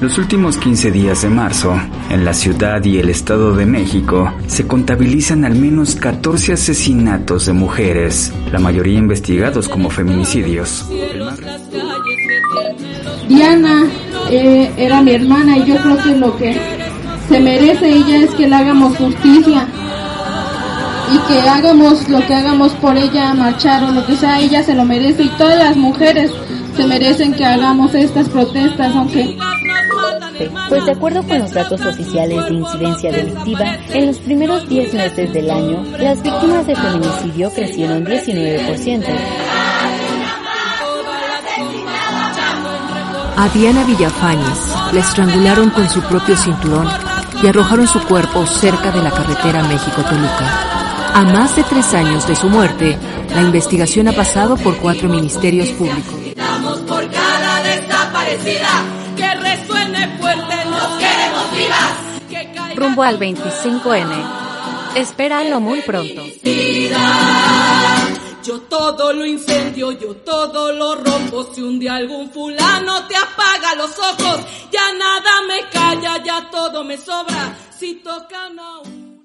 Los últimos 15 días de marzo, en la ciudad y el Estado de México, se contabilizan al menos 14 asesinatos de mujeres, la mayoría investigados como feminicidios. Diana eh, era mi hermana y yo creo que lo que se merece ella es que le hagamos justicia y que hagamos lo que hagamos por ella, marchar o lo que sea, ella se lo merece y todas las mujeres se merecen que hagamos estas protestas, aunque... Pues de acuerdo con los datos oficiales de incidencia delictiva, en los primeros 10 meses del año, las víctimas de feminicidio crecieron 19%. A Diana Villafañez la estrangularon con su propio cinturón y arrojaron su cuerpo cerca de la carretera México-Toluca. A más de tres años de su muerte, la investigación ha pasado por cuatro ministerios públicos. Rumbo al 25N. Espéralo muy pronto. Yo todo lo incendio, yo todo lo rompo. Si un día algún fulano te apaga los ojos, ya nada me calla, ya todo me sobra. Si tocan a un